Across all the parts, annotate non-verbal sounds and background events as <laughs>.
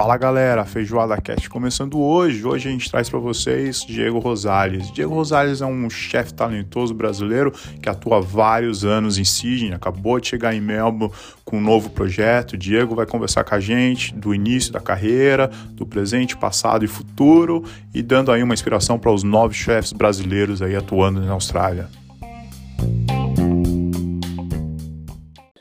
Fala galera, Feijoada Cast começando hoje. Hoje a gente traz para vocês Diego Rosales. Diego Rosales é um chefe talentoso brasileiro que atua há vários anos em Sydney, acabou de chegar em Melbourne com um novo projeto. Diego vai conversar com a gente do início da carreira, do presente, passado e futuro e dando aí uma inspiração para os novos chefes brasileiros aí atuando na Austrália.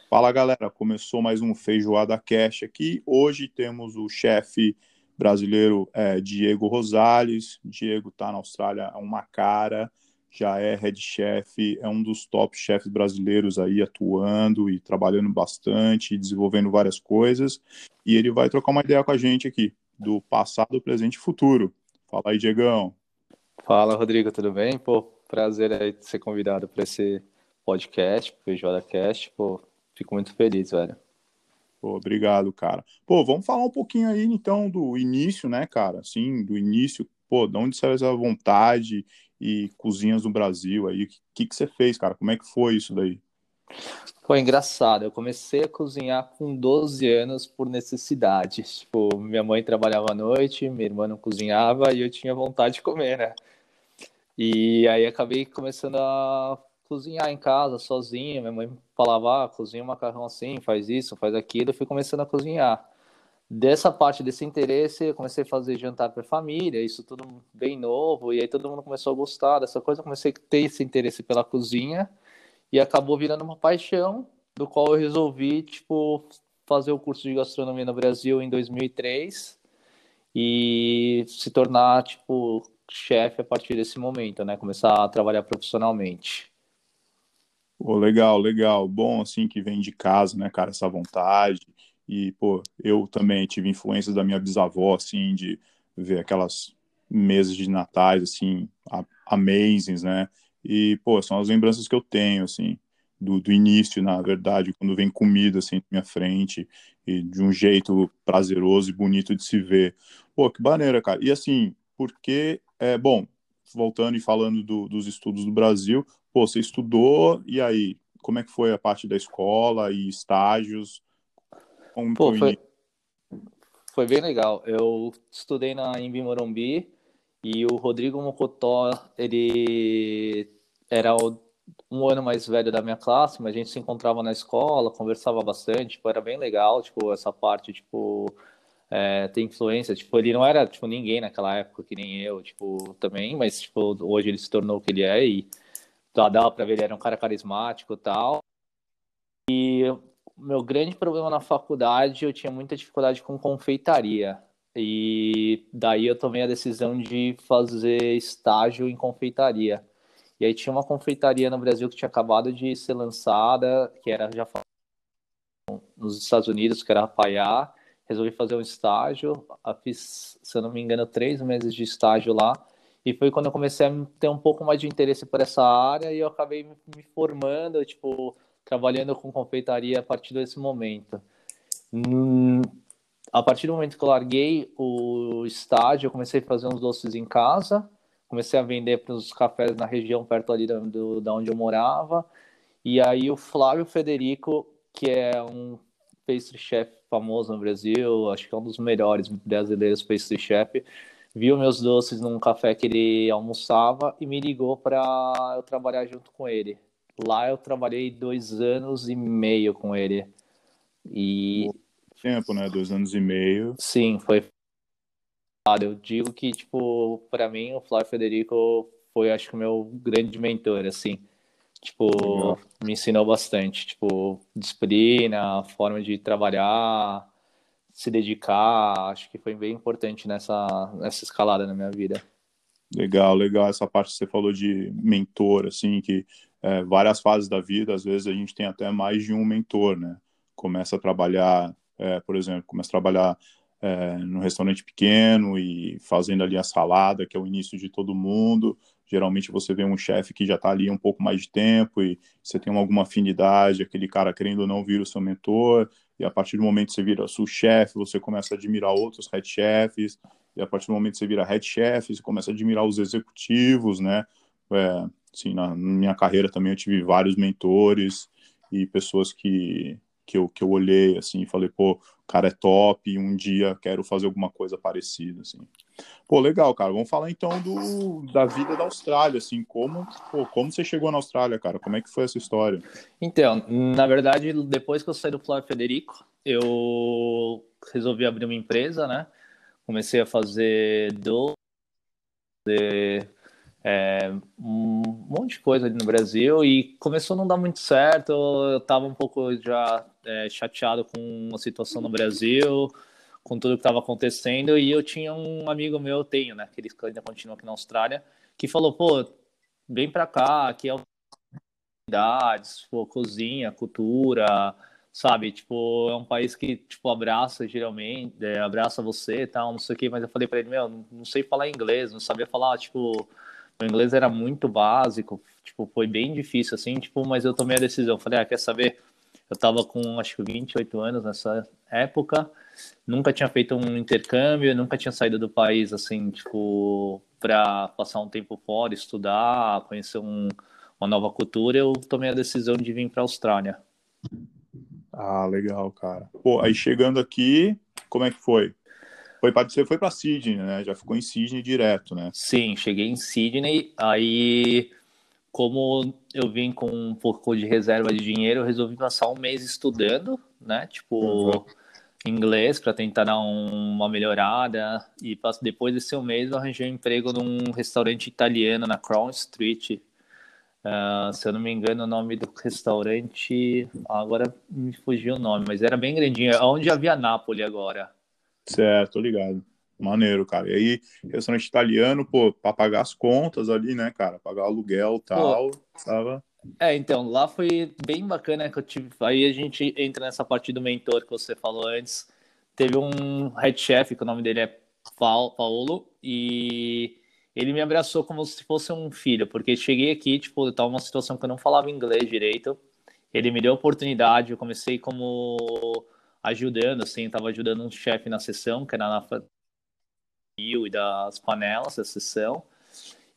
Fala galera, começou mais um Feijoada Cash aqui. Hoje temos o chefe brasileiro é, Diego Rosales. Diego está na Austrália há uma cara, já é head chef, é um dos top chefes brasileiros aí atuando e trabalhando bastante, desenvolvendo várias coisas. E ele vai trocar uma ideia com a gente aqui, do passado, presente e futuro. Fala aí, Diegão. Fala, Rodrigo, tudo bem? Pô, prazer aí ser convidado para esse podcast, Feijoada Cast. Pô, Fico muito feliz, velho. Pô, obrigado, cara. Pô, vamos falar um pouquinho aí, então, do início, né, cara? Assim, do início, pô, de onde saiu essa vontade e cozinhas do Brasil aí? O que, que você fez, cara? Como é que foi isso daí? Foi engraçado. Eu comecei a cozinhar com 12 anos por necessidade. Tipo, minha mãe trabalhava à noite, minha irmã não cozinhava e eu tinha vontade de comer, né? E aí acabei começando a cozinhar em casa sozinho. Minha mãe falava, ah, cozinha um macarrão assim, faz isso, faz aquilo. Eu fui começando a cozinhar. Dessa parte desse interesse, eu comecei a fazer jantar para família, isso tudo bem novo. E aí todo mundo começou a gostar dessa coisa. Eu comecei a ter esse interesse pela cozinha e acabou virando uma paixão, do qual eu resolvi, tipo, fazer o curso de gastronomia no Brasil em 2003 e se tornar, tipo, chefe a partir desse momento, né? Começar a trabalhar profissionalmente. Pô, legal, legal. Bom, assim, que vem de casa, né, cara, essa vontade. E, pô, eu também tive influências da minha bisavó, assim, de ver aquelas mesas de natais, assim, amazing, né? E, pô, são as lembranças que eu tenho, assim, do, do início, na verdade, quando vem comida, assim, na minha frente, e de um jeito prazeroso e bonito de se ver. Pô, que maneira, cara. E, assim, porque, é, bom, voltando e falando do, dos estudos do Brasil, pô, você estudou, e aí, como é que foi a parte da escola e estágios? Como pô, foi, foi bem legal. Eu estudei na Imbi Morumbi e o Rodrigo Mocotó, ele era um ano mais velho da minha classe, mas a gente se encontrava na escola, conversava bastante, tipo, era bem legal, tipo, essa parte, tipo, é, tem influência, tipo, ele não era, tipo, ninguém naquela época, que nem eu, tipo, também, mas, tipo, hoje ele se tornou o que ele é e dava para ver ele era um cara carismático e tal. E meu grande problema na faculdade, eu tinha muita dificuldade com confeitaria. E daí eu tomei a decisão de fazer estágio em confeitaria. E aí tinha uma confeitaria no Brasil que tinha acabado de ser lançada, que era já nos Estados Unidos, que era a Paiá. Resolvi fazer um estágio, fiz, se eu não me engano, três meses de estágio lá. E foi quando eu comecei a ter um pouco mais de interesse por essa área e eu acabei me formando, tipo, trabalhando com confeitaria a partir desse momento. Hum, a partir do momento que eu larguei o estágio, eu comecei a fazer uns doces em casa, comecei a vender para os cafés na região perto ali do, da onde eu morava. E aí o Flávio Federico, que é um pastry chef famoso no Brasil, acho que é um dos melhores brasileiros pastry chef, viu meus doces num café que ele almoçava e me ligou para eu trabalhar junto com ele. Lá eu trabalhei dois anos e meio com ele. E. Tempo, né? Dois anos e meio. Sim, foi. Eu digo que, tipo, para mim, o Flávio Federico foi, acho que, o meu grande mentor, assim. Tipo, Legal. me ensinou bastante. Tipo, disciplina, forma de trabalhar, se dedicar, acho que foi bem importante nessa, nessa escalada na minha vida. Legal, legal essa parte que você falou de mentor, assim, que é, várias fases da vida, às vezes a gente tem até mais de um mentor, né? Começa a trabalhar, é, por exemplo, começa a trabalhar é, no restaurante pequeno e fazendo ali a salada, que é o início de todo mundo. Geralmente você vê um chefe que já está ali um pouco mais de tempo e você tem alguma afinidade, aquele cara querendo ou não vir o seu mentor, e a partir do momento que você vira sous-chefe, você começa a admirar outros head chefs, e a partir do momento que você vira head chef, você começa a admirar os executivos, né? É, assim, na minha carreira também eu tive vários mentores e pessoas que, que eu, que eu olhei, assim, e falei, pô, o cara é top um dia quero fazer alguma coisa parecida, assim. Pô, legal, cara. Vamos falar então do, da vida da Austrália, assim, como, pô, como você chegou na Austrália, cara? Como é que foi essa história? Então, na verdade, depois que eu saí do Flávio Federico, eu resolvi abrir uma empresa, né? Comecei a fazer do é, um monte de coisa ali no Brasil e começou a não dar muito certo. Eu estava um pouco já é, chateado com a situação no Brasil, com tudo que estava acontecendo. E eu tinha um amigo meu, eu tenho, né, que ele ainda continua aqui na Austrália, que falou: pô, vem para cá, aqui é oportunidades, pô, cozinha, cultura, sabe? Tipo, é um país que, tipo, abraça geralmente, é, abraça você e tal, não sei o que, mas eu falei para ele, meu, não sei falar inglês, não sabia falar, tipo, o inglês era muito básico, tipo, foi bem difícil, assim, tipo, mas eu tomei a decisão. Falei, ah, quer saber? Eu tava com, acho que 28 anos nessa época, nunca tinha feito um intercâmbio, nunca tinha saído do país, assim, tipo, para passar um tempo fora, estudar, conhecer um, uma nova cultura, eu tomei a decisão de vir para a Austrália. Ah, legal, cara. Pô, aí chegando aqui, como é que foi? Foi para você foi para Sydney, né? Já ficou em Sydney direto, né? Sim, cheguei em Sydney. Aí, como eu vim com um pouco de reserva de dinheiro, eu resolvi passar um mês estudando, né? Tipo, uhum. Inglês para tentar dar um, uma melhorada. E depois desse um mês, eu arranjei um emprego num restaurante italiano na Crown Street. Uh, se eu não me engano, o nome do restaurante agora me fugiu o nome, mas era bem grandinho, é onde havia Nápoles agora. Certo, tô ligado. Maneiro, cara. E aí, restaurante italiano, pô, pra pagar as contas ali, né, cara? Pagar aluguel e tal, pô, tava... É, então, lá foi bem bacana que eu tive... Aí a gente entra nessa parte do mentor que você falou antes. Teve um head chef, que o nome dele é Paulo, e ele me abraçou como se fosse um filho, porque cheguei aqui, tipo, eu tava numa situação que eu não falava inglês direito. Ele me deu a oportunidade, eu comecei como ajudando, assim, estava ajudando um chefe na sessão, que era na e das panelas da sessão.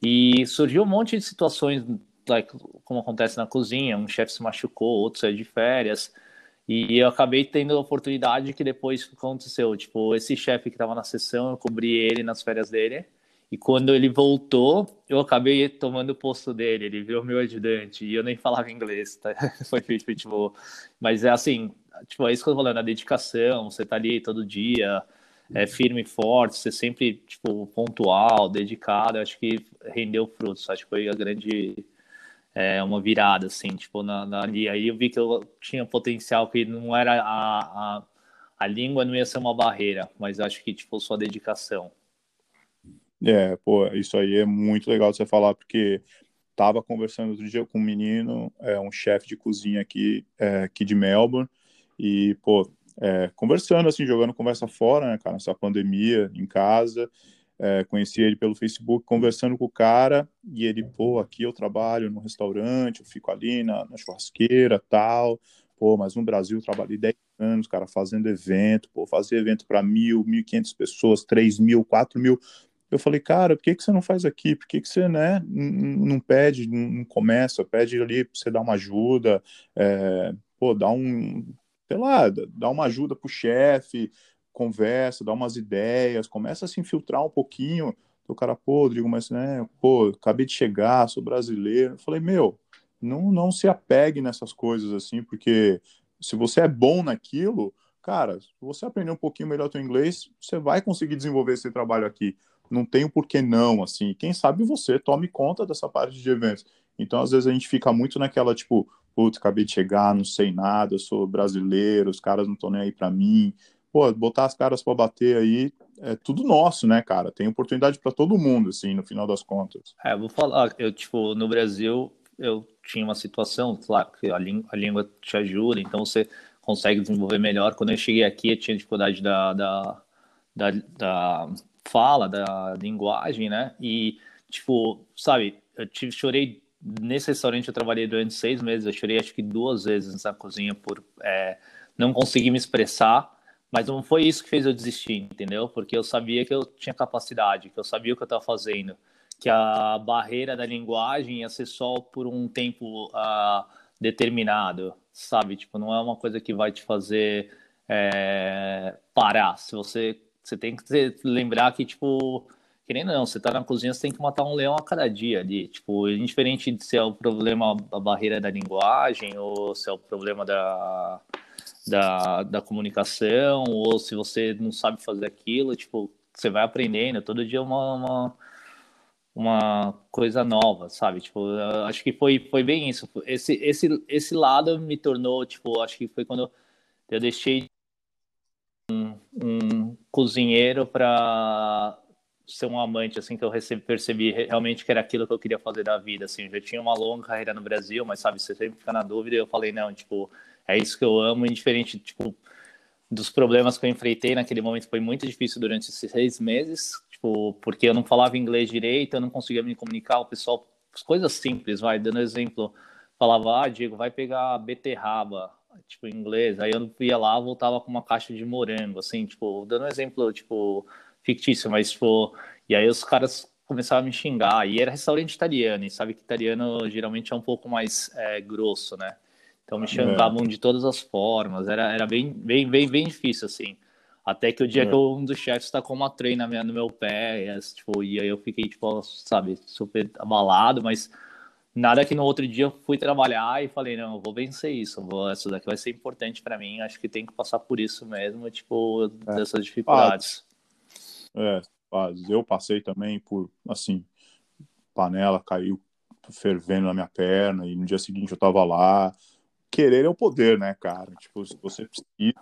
E surgiu um monte de situações, like, como acontece na cozinha, um chefe se machucou, outro saiu de férias. E eu acabei tendo a oportunidade que depois aconteceu, tipo, esse chefe que estava na sessão, eu cobri ele nas férias dele. E quando ele voltou, eu acabei tomando o posto dele, ele virou meu ajudante, e eu nem falava inglês, tá? <laughs> Foi feito, tipo, mas é assim, tipo, é isso que eu tô falando, a dedicação, você tá ali todo dia, é firme e forte, você sempre, tipo, pontual, dedicado, acho que rendeu frutos, acho que foi a grande, é, uma virada, assim, tipo, na, na, ali, aí eu vi que eu tinha potencial, que não era a, a, a língua não ia ser uma barreira, mas acho que, tipo, sua dedicação. É, pô, isso aí é muito legal de você falar, porque tava conversando outro dia com um menino, é, um chefe de cozinha aqui, é, aqui de Melbourne, e, pô, é, conversando, assim, jogando conversa fora, né, cara, nessa pandemia, em casa, é, conheci ele pelo Facebook, conversando com o cara, e ele, pô, aqui eu trabalho no restaurante, eu fico ali na, na churrasqueira, tal, pô, mas no Brasil eu trabalhei 10 anos, cara, fazendo evento, pô, fazer evento para mil, mil e quinhentas pessoas, três mil, quatro mil, eu falei, cara, por que, que você não faz aqui? Por que, que você né, não pede, não começa, pede ali para você dar uma ajuda, é, pô, dá um, sei lá, dá uma ajuda pro chefe, conversa, dá umas ideias, começa a se infiltrar um pouquinho. O cara, pô, Rodrigo, mas né, pô, acabei de chegar, sou brasileiro. Eu falei, meu, não, não se apegue nessas coisas assim, porque se você é bom naquilo, cara, se você aprender um pouquinho melhor o inglês, você vai conseguir desenvolver esse trabalho aqui. Não tem o um porquê não, assim. Quem sabe você tome conta dessa parte de eventos. Então, às vezes, a gente fica muito naquela, tipo, putz, acabei de chegar, não sei nada, eu sou brasileiro, os caras não estão nem aí para mim. Pô, botar as caras para bater aí é tudo nosso, né, cara? Tem oportunidade para todo mundo, assim, no final das contas. É, vou falar, eu, tipo, no Brasil, eu tinha uma situação, claro, que a, a língua te ajuda, então você consegue desenvolver melhor. Quando eu cheguei aqui, eu tinha dificuldade da, da, da, da fala, da linguagem, né? E, tipo, sabe, eu tive, chorei nesse restaurante eu trabalhei durante seis meses, eu chorei acho que duas vezes na cozinha por é, não conseguir me expressar, mas não foi isso que fez eu desistir, entendeu? Porque eu sabia que eu tinha capacidade, que eu sabia o que eu estava fazendo, que a barreira da linguagem ia ser só por um tempo uh, determinado, sabe? Tipo, não é uma coisa que vai te fazer é, parar. Se você, você tem que ter, lembrar que, tipo, querendo não, você tá na cozinha, você tem que matar um leão a cada dia ali. Tipo, indiferente de se é o problema a barreira da linguagem ou se é o problema da, da, da comunicação ou se você não sabe fazer aquilo, tipo, você vai aprendendo. Todo dia é uma, uma, uma coisa nova, sabe? Tipo, acho que foi, foi bem isso. Esse, esse, esse lado me tornou, tipo, acho que foi quando eu deixei um, um cozinheiro para ser um amante, assim, que eu recebi, percebi realmente que era aquilo que eu queria fazer da vida, assim, eu já tinha uma longa carreira no Brasil, mas, sabe, você sempre fica na dúvida, e eu falei, não, tipo, é isso que eu amo, indiferente, tipo, dos problemas que eu enfrentei naquele momento, foi muito difícil durante esses seis meses, tipo, porque eu não falava inglês direito, eu não conseguia me comunicar, o pessoal, coisas simples, vai, dando exemplo, falava, ah, Diego, vai pegar beterraba, tipo, em inglês, aí eu ia lá, voltava com uma caixa de morango, assim, tipo, dando um exemplo, tipo, fictício, mas, tipo, e aí os caras começaram a me xingar, e era restaurante italiano, e sabe que italiano geralmente é um pouco mais é, grosso, né? Então me xingavam é. de todas as formas, era, era bem, bem, bem, bem difícil, assim. Até que o dia é. que um dos chefes tacou uma treina no meu pé, e, tipo, e aí eu fiquei, tipo, sabe, super abalado, mas nada que no outro dia eu fui trabalhar e falei, não, eu vou vencer isso, vou, isso daqui vai ser importante para mim, acho que tem que passar por isso mesmo, tipo, é. dessas dificuldades. É, eu passei também por, assim, panela caiu fervendo na minha perna e no dia seguinte eu tava lá. Querer é o poder, né, cara? Tipo, se você precisa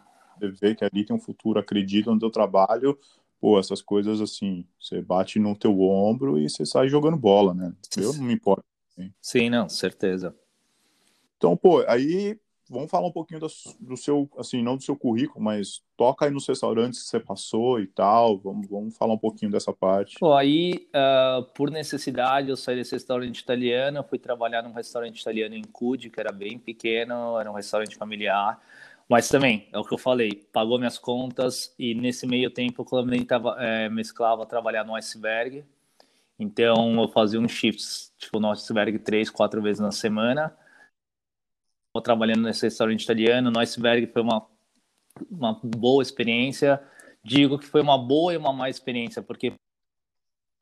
ver que ali tem um futuro, acredita no teu trabalho, pô, essas coisas assim, você bate no teu ombro e você sai jogando bola, né? Eu não me importo. Assim. Sim, não, certeza. Então, pô, aí vamos falar um pouquinho do, do, seu, assim, não do seu currículo, mas toca aí nos restaurantes que você passou e tal. Vamos, vamos falar um pouquinho dessa parte. Pô, aí, uh, por necessidade, eu saí desse restaurante italiano, fui trabalhar num restaurante italiano em Cude, que era bem pequeno, era um restaurante familiar. Mas também, é o que eu falei, pagou minhas contas e nesse meio tempo eu também tava, é, mesclava trabalhar no iceberg. Então eu fazia um shifts, tipo no iceberg três, quatro vezes na semana trabalhando nesse restaurante italiano. No Iceberg foi uma, uma boa experiência. Digo que foi uma boa e uma má experiência, porque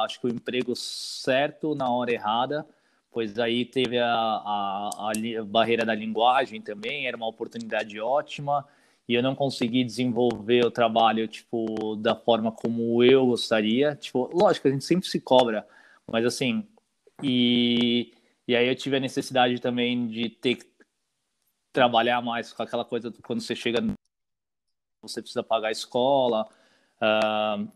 acho que o emprego certo na hora errada, pois aí teve a, a, a, barreira da linguagem também, era uma oportunidade ótima, e eu não consegui desenvolver o trabalho, tipo, da forma como eu gostaria. Tipo, lógico, a gente sempre se cobra, mas assim, e, e aí eu tive a necessidade também de ter trabalhar mais com aquela coisa quando você chega, você precisa pagar a escola. Uh,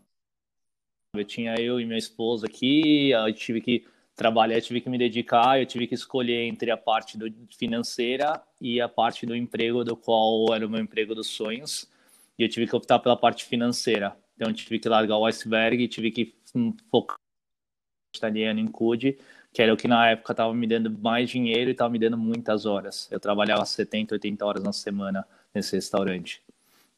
eu tinha eu e minha esposa aqui, eu tive que trabalhar, eu tive que me dedicar, eu tive que escolher entre a parte do, financeira e a parte do emprego, do qual era o meu emprego dos sonhos, e eu tive que optar pela parte financeira. Então eu tive que largar o iceberg, tive que focar italiano em CUD que era o que na época estava me dando mais dinheiro e estava me dando muitas horas. Eu trabalhava 70, 80 horas na semana nesse restaurante.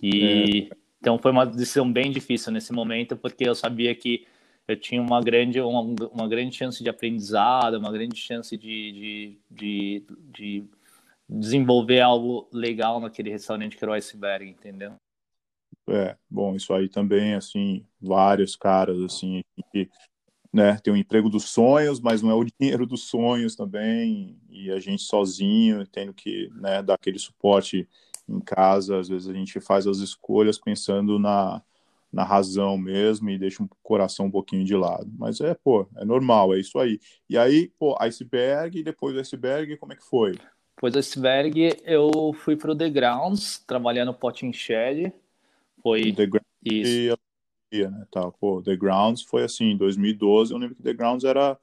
E é. então foi uma decisão bem difícil nesse momento, porque eu sabia que eu tinha uma grande, uma, uma grande chance de aprendizado, uma grande chance de, de, de, de desenvolver algo legal naquele restaurante que era o Iceberg, entendeu? É, bom, isso aí também, assim, vários caras, assim, que né, tem o emprego dos sonhos, mas não é o <laughs> dinheiro dos sonhos também, e a gente sozinho, tendo que né, dar aquele suporte em casa, às vezes a gente faz as escolhas pensando na, na razão mesmo e deixa o coração um pouquinho de lado. Mas é, pô, é normal, é isso aí. E aí, pô, iceberg, e depois do iceberg, como é que foi? Depois do iceberg, eu fui pro The Grounds, trabalhando no Potting Shed. Foi The Grounds isso né, tal. Pô, The Grounds foi assim, em 2012, eu lembro que The Grounds era,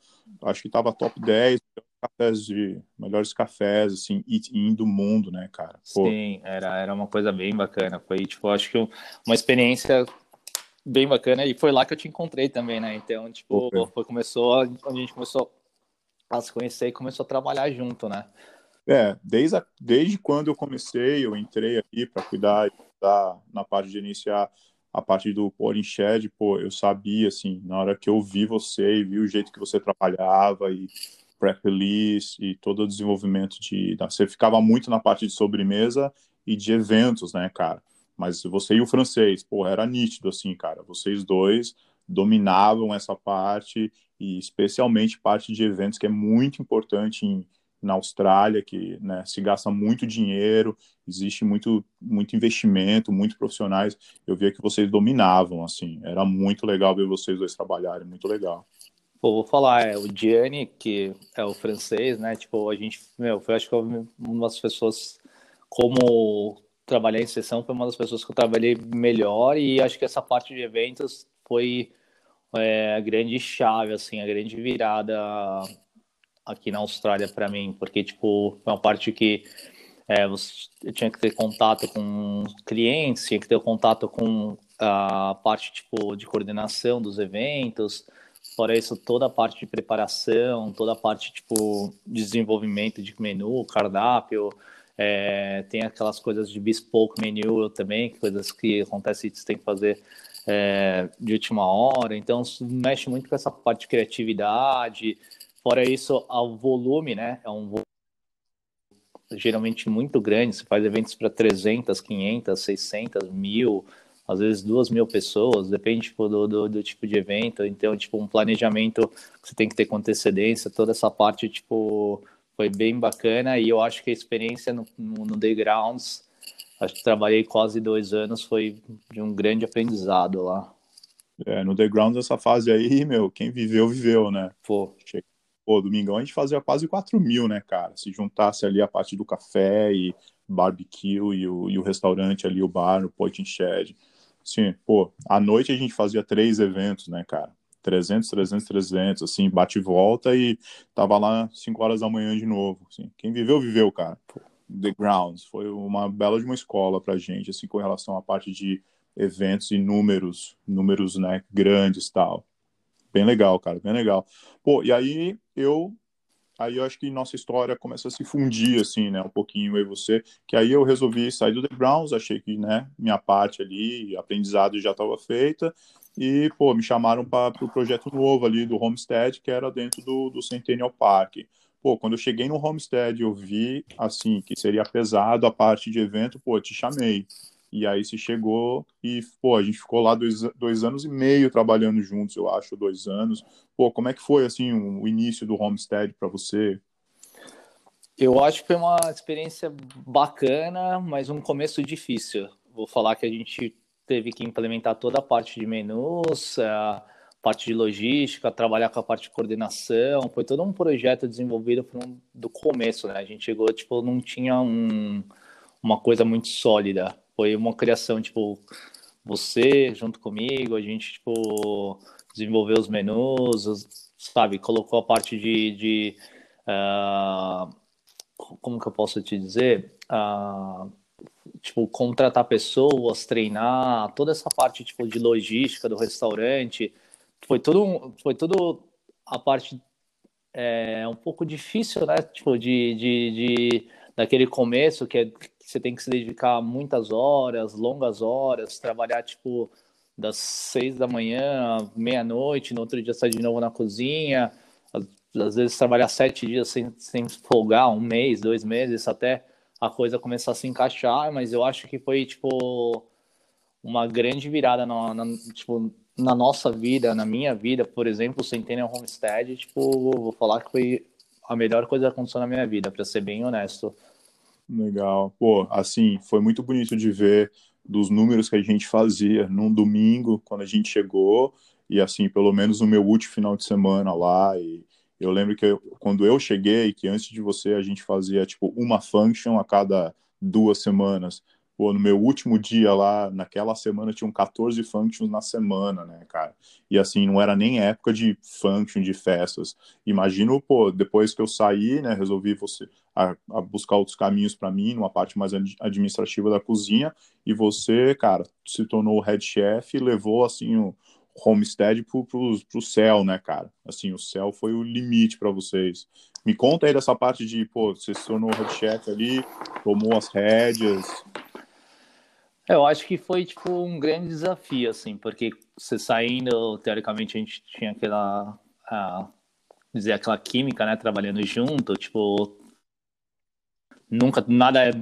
acho que tava top 10 cafés de melhores cafés, assim, in do mundo, né, cara? Pô. Sim, era, era uma coisa bem bacana. Foi, tipo, acho que uma experiência bem bacana e foi lá que eu te encontrei também, né? Então, tipo, foi, começou, a gente começou a se conhecer e começou a trabalhar junto, né? É, desde, a, desde quando eu comecei, eu entrei aqui para cuidar da, na parte de iniciar a parte do Pouring Shed, pô, eu sabia, assim, na hora que eu vi você e vi o jeito que você trabalhava e, pré-release e todo o desenvolvimento de. Você ficava muito na parte de sobremesa e de eventos, né, cara? Mas você e o francês, pô, era nítido, assim, cara. Vocês dois dominavam essa parte e especialmente parte de eventos que é muito importante em, na Austrália, que né, se gasta muito dinheiro, existe muito, muito investimento, muito profissionais. Eu via que vocês dominavam, assim, era muito legal ver vocês dois trabalharem, muito legal. Pô, vou falar, é, o Gianni, que é o francês, né, tipo, a gente, meu, foi acho que uma das pessoas, como trabalhar em sessão, foi uma das pessoas que eu trabalhei melhor e acho que essa parte de eventos foi é, a grande chave, assim, a grande virada aqui na Austrália para mim, porque, tipo, é uma parte que é, você, tinha que ter contato com clientes, tinha que ter contato com a parte, tipo, de coordenação dos eventos, fora isso, toda a parte de preparação, toda a parte, tipo, de desenvolvimento de menu, cardápio, é, tem aquelas coisas de bespoke menu também, coisas que acontecem que você tem que fazer é, de última hora, então mexe muito com essa parte de criatividade, Fora isso, o volume, né? É um volume geralmente muito grande. Você faz eventos para 300, 500, 600, mil, às vezes duas mil pessoas, depende tipo, do, do, do, tipo de evento. Então, tipo, um planejamento que você tem que ter com antecedência, toda essa parte, tipo, foi bem bacana. E eu acho que a experiência no, no, Grounds, acho que trabalhei quase dois anos, foi de um grande aprendizado lá. É, no The Grounds, essa fase aí, meu, quem viveu, viveu, né? Pô. Pô, domingão a gente fazia quase 4 mil, né, cara? Se juntasse ali a parte do café e barbecue e o, e o restaurante ali, o bar, o Point Shed. Sim, pô, à noite a gente fazia três eventos, né, cara? 300, 300, 300, assim, bate e volta e tava lá 5 horas da manhã de novo, assim. Quem viveu, viveu, cara. The Grounds foi uma bela de uma escola pra gente, assim, com relação à parte de eventos e números, números, né, grandes tal. Bem legal, cara, bem legal. Pô, e aí eu aí eu acho que nossa história começa a se fundir assim, né, um pouquinho eu e você, que aí eu resolvi sair do The Browns, achei que, né, minha parte ali, aprendizado já estava feita, e, pô, me chamaram para o pro projeto novo ali do Homestead, que era dentro do, do Centennial Park. Pô, quando eu cheguei no Homestead, eu vi, assim, que seria pesado a parte de evento, pô, te chamei. E aí se chegou e, pô, a gente ficou lá dois, dois anos e meio trabalhando juntos, eu acho, dois anos. Pô, como é que foi, assim, o início do Homestead para você? Eu acho que foi uma experiência bacana, mas um começo difícil. Vou falar que a gente teve que implementar toda a parte de menus, a parte de logística, trabalhar com a parte de coordenação. Foi todo um projeto desenvolvido do começo, né? A gente chegou, tipo, não tinha um, uma coisa muito sólida foi uma criação, tipo, você junto comigo, a gente, tipo, desenvolveu os menus, sabe, colocou a parte de, de uh, como que eu posso te dizer, uh, tipo, contratar pessoas, treinar, toda essa parte, tipo, de logística do restaurante, foi tudo, foi tudo a parte é um pouco difícil, né, tipo, de, de, de daquele começo que é você tem que se dedicar muitas horas, longas horas, trabalhar tipo das seis da manhã à meia-noite, no outro dia sair de novo na cozinha, às, às, vezes trabalhar sete dias sem, sem folgar, um mês, dois meses, até a coisa começar a se encaixar, mas eu acho que foi tipo uma grande virada na, na tipo, na nossa vida, na minha vida, por exemplo, o Centennial Homestead, tipo, vou falar que foi a melhor coisa que aconteceu na minha vida, para ser bem honesto. Legal. Pô, assim, foi muito bonito de ver dos números que a gente fazia num domingo, quando a gente chegou, e assim, pelo menos no meu último final de semana lá, e eu lembro que eu, quando eu cheguei, que antes de você a gente fazia, tipo, uma function a cada duas semanas, Pô, no meu último dia lá, naquela semana, tinham 14 functions na semana, né, cara? E assim, não era nem época de function, de festas. Imagino, pô, depois que eu saí, né, resolvi você a, a buscar outros caminhos para mim, numa parte mais administrativa da cozinha, e você, cara, se tornou o head chef e levou, assim, o homestead pro, pro, pro céu, né, cara? Assim, o céu foi o limite para vocês. Me conta aí dessa parte de, pô, você se tornou head chef ali, tomou as rédeas, eu acho que foi tipo um grande desafio, assim, porque você saindo, teoricamente a gente tinha aquela. A, dizer, aquela química, né, trabalhando junto, tipo, nunca, nada é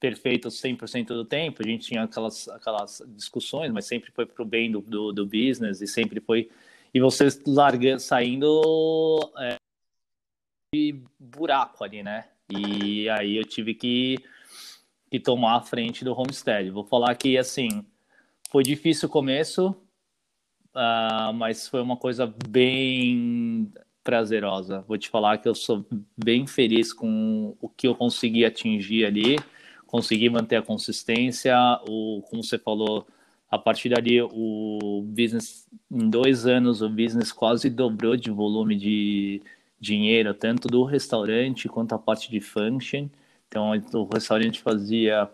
perfeito 100% do tempo, a gente tinha aquelas, aquelas discussões, mas sempre foi pro bem do, do, do business e sempre foi, e vocês largando, saindo é, de buraco ali, né, e aí eu tive que, que tomar a frente do Homestead. Vou falar que, assim, foi difícil o começo, uh, mas foi uma coisa bem prazerosa. Vou te falar que eu sou bem feliz com o que eu consegui atingir ali, consegui manter a consistência, o, como você falou, a partir dali o business, em dois anos, o business quase dobrou de volume de dinheiro, tanto do restaurante quanto a parte de function. Então, o restaurante fazia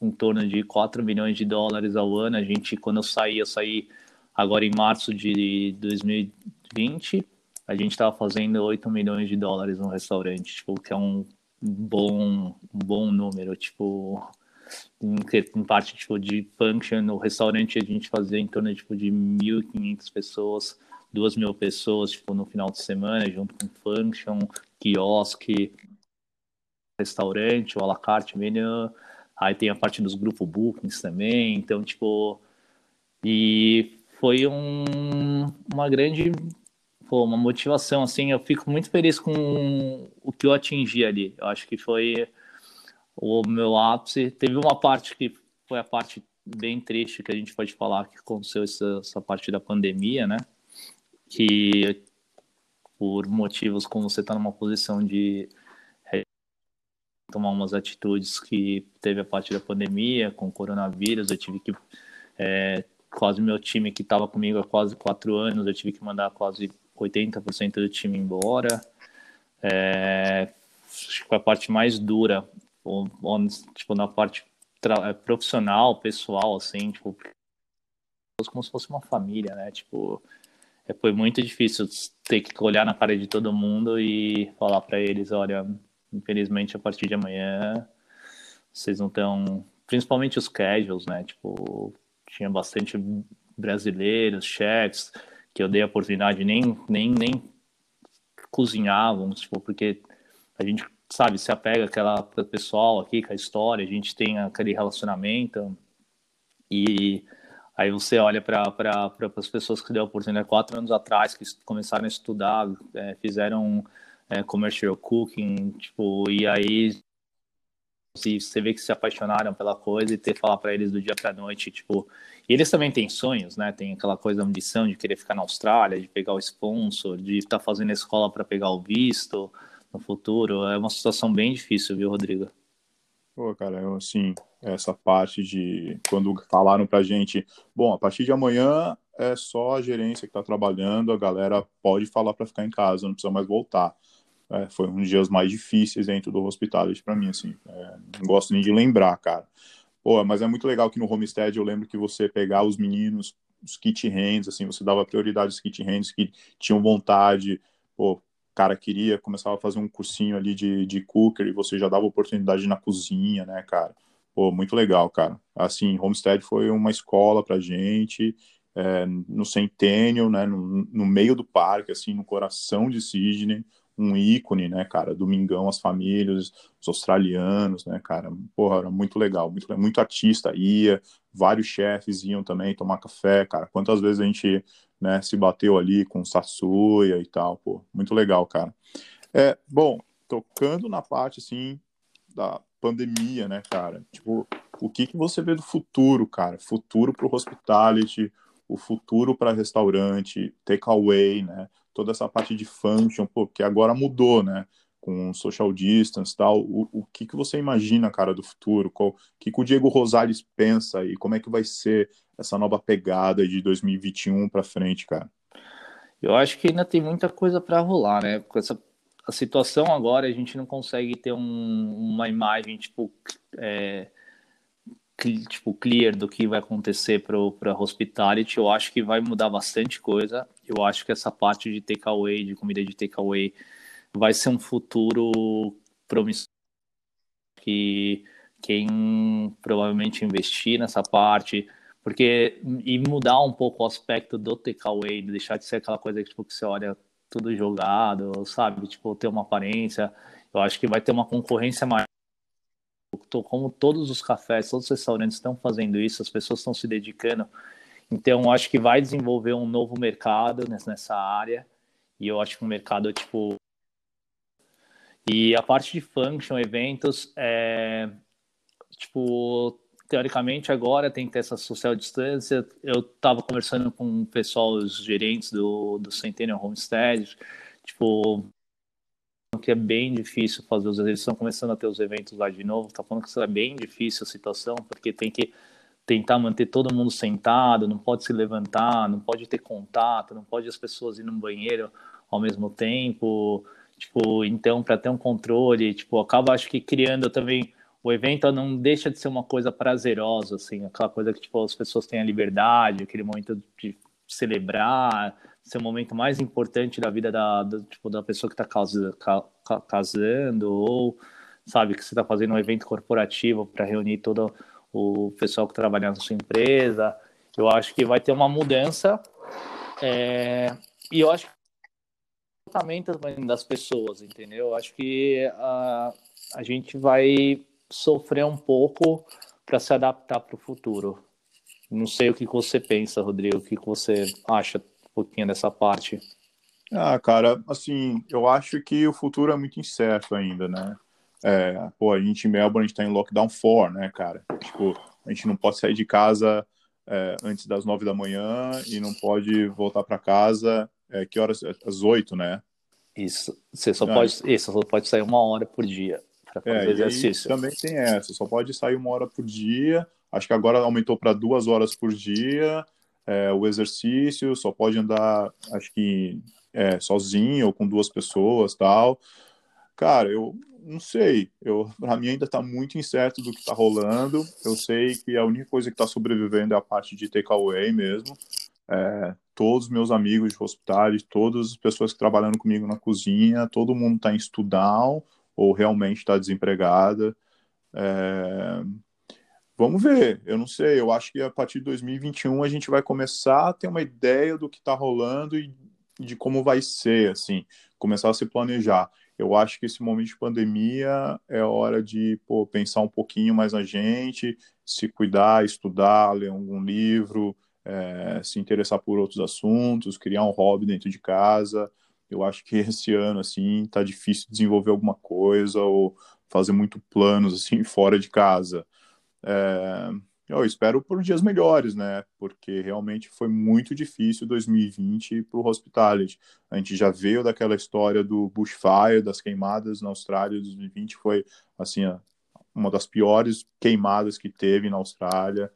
em torno de 4 milhões de dólares ao ano. A gente, quando eu saí, eu saí agora em março de 2020, a gente estava fazendo 8 milhões de dólares no restaurante, tipo, que é um bom, bom número, tipo, em, parte tipo, de function, no restaurante a gente fazia em torno tipo, de 1.500 pessoas, 2 mil pessoas tipo, no final de semana, junto com function, quiosque, restaurante, o à la carte menu, aí tem a parte dos grupos bookings também, então, tipo, e foi um, uma grande pô, uma motivação, assim, eu fico muito feliz com o que eu atingi ali. Eu acho que foi o meu ápice. Teve uma parte que foi a parte bem triste que a gente pode falar que aconteceu essa, essa parte da pandemia, né? Que por motivos como você está numa posição de tomar umas atitudes que teve a parte da pandemia com o coronavírus, eu tive que é, quase meu time que estava comigo há quase quatro anos, eu tive que mandar quase 80% do time embora. É, acho que a parte mais dura, tipo, na parte é, profissional, pessoal, assim, tipo, como se fosse uma família, né? Tipo, é, foi muito difícil ter que olhar na cara de todo mundo e falar para eles, olha, infelizmente a partir de amanhã vocês não estão, principalmente os casuals, né? Tipo, tinha bastante brasileiros, chefs, que eu dei a oportunidade nem nem nem cozinhavam, tipo, porque a gente sabe se apega aquela pessoal aqui com a história, a gente tem aquele relacionamento e aí você olha para para as pessoas que deu a oportunidade quatro anos atrás que começaram a estudar, é, fizeram é, commercial cooking, tipo, e aí se você vê que se apaixonaram pela coisa e ter que falar para eles do dia para noite, tipo, e eles também têm sonhos, né? Tem aquela coisa da ambição de querer ficar na Austrália, de pegar o sponsor, de estar tá fazendo a escola para pegar o visto no futuro. É uma situação bem difícil, viu, Rodrigo? Pô, cara, eu, assim, essa parte de quando falaram pra gente, bom, a partir de amanhã é só a gerência que tá trabalhando, a galera pode falar para ficar em casa, não precisa mais voltar. É, foi um dos dias mais difíceis dentro do hospitality para mim, assim. É, não gosto nem de lembrar, cara. Pô, mas é muito legal que no Homestead eu lembro que você pegar os meninos, os kit hands, assim, você dava prioridade aos kit hands que tinham vontade, pô, cara queria, começava a fazer um cursinho ali de, de cooker e você já dava oportunidade na cozinha, né, cara? Pô, muito legal, cara. Assim, Homestead foi uma escola pra gente, é, no Centennial, né, no, no meio do parque, assim, no coração de Sydney, um ícone, né, cara? Domingão, as famílias, os australianos, né, cara? Porra, era muito legal, muito, muito artista ia, vários chefes iam também tomar café, cara. Quantas vezes a gente, né, se bateu ali com Sassuya e tal, pô, muito legal, cara. É, bom, tocando na parte, assim, da pandemia, né, cara? Tipo, o que que você vê do futuro, cara? Futuro pro hospitality, o futuro para restaurante, takeaway, né? Toda essa parte de function, pô, que agora mudou, né? Com social distance e tal. O, o que, que você imagina, cara, do futuro? O que, que o Diego Rosales pensa e como é que vai ser essa nova pegada de 2021 para frente, cara? Eu acho que ainda tem muita coisa para rolar, né? Com essa a situação agora, a gente não consegue ter um, uma imagem, tipo, é, tipo, clear do que vai acontecer para a hospitality, eu acho que vai mudar bastante coisa. Eu acho que essa parte de takeaway, de comida de takeaway, vai ser um futuro promissor. Que quem provavelmente investir nessa parte, porque e mudar um pouco o aspecto do takeaway, deixar de ser aquela coisa que, tipo, que você olha tudo jogado, sabe? Tipo, ter uma aparência. Eu acho que vai ter uma concorrência maior. Como todos os cafés, todos os restaurantes estão fazendo isso, as pessoas estão se dedicando. Então, acho que vai desenvolver um novo mercado nessa área. E eu acho que um mercado, tipo. E a parte de function, eventos, é. Tipo, teoricamente agora tem que ter essa social distância. Eu estava conversando com o pessoal, os gerentes do, do Centennial Homestead, tipo, que é bem difícil fazer os eles estão começando a ter os eventos lá de novo, tá falando que é bem difícil a situação, porque tem que tentar manter todo mundo sentado, não pode se levantar, não pode ter contato, não pode as pessoas ir no banheiro ao mesmo tempo, tipo, então para ter um controle, tipo, acaba acho que criando também o evento não deixa de ser uma coisa prazerosa, assim, aquela coisa que tipo, as pessoas têm a liberdade, aquele momento de celebrar, ser o momento mais importante da vida da, da tipo, da pessoa que está casa, ca, casando, ou sabe, que você está fazendo um evento corporativo para reunir todo o pessoal que trabalha na sua empresa. Eu acho que vai ter uma mudança, é, e eu acho que o comportamento das pessoas, entendeu? Eu acho que a, a gente vai sofrer um pouco para se adaptar para o futuro. Não sei o que você pensa, Rodrigo, o que você acha pouquinho dessa parte. Ah, cara, assim, eu acho que o futuro é muito incerto ainda, né? É, pô, a gente em Melbourne, a gente tá em lockdown 4, né, cara? Tipo, a gente não pode sair de casa é, antes das nove da manhã e não pode voltar para casa, é, que horas? Às oito, né? Isso, você só, ah, pode, isso, só pode sair uma hora por dia para fazer é, exercício. também tem essa, só pode sair uma hora por dia. Acho que agora aumentou para duas horas por dia. É, o exercício só pode andar, acho que é, sozinho ou com duas pessoas, tal. Cara, eu não sei. Eu, para mim ainda está muito incerto do que está rolando. Eu sei que a única coisa que está sobrevivendo é a parte de takeaway mesmo. É, todos meus amigos de hospital, todas as pessoas que trabalhando comigo na cozinha, todo mundo está em estudão ou realmente está desempregada. É... Vamos ver, eu não sei, eu acho que a partir de 2021 a gente vai começar a ter uma ideia do que está rolando e de como vai ser, assim, começar a se planejar. Eu acho que esse momento de pandemia é hora de pô, pensar um pouquinho mais na gente, se cuidar, estudar, ler algum livro, é, se interessar por outros assuntos, criar um hobby dentro de casa, eu acho que esse ano, assim, tá difícil desenvolver alguma coisa ou fazer muito planos, assim, <laughs> fora de casa. É, eu espero por dias melhores, né? Porque realmente foi muito difícil 2020 para o hospitality. A gente já veio daquela história do bushfire, das queimadas na Austrália. 2020 foi, assim, uma das piores queimadas que teve na Austrália.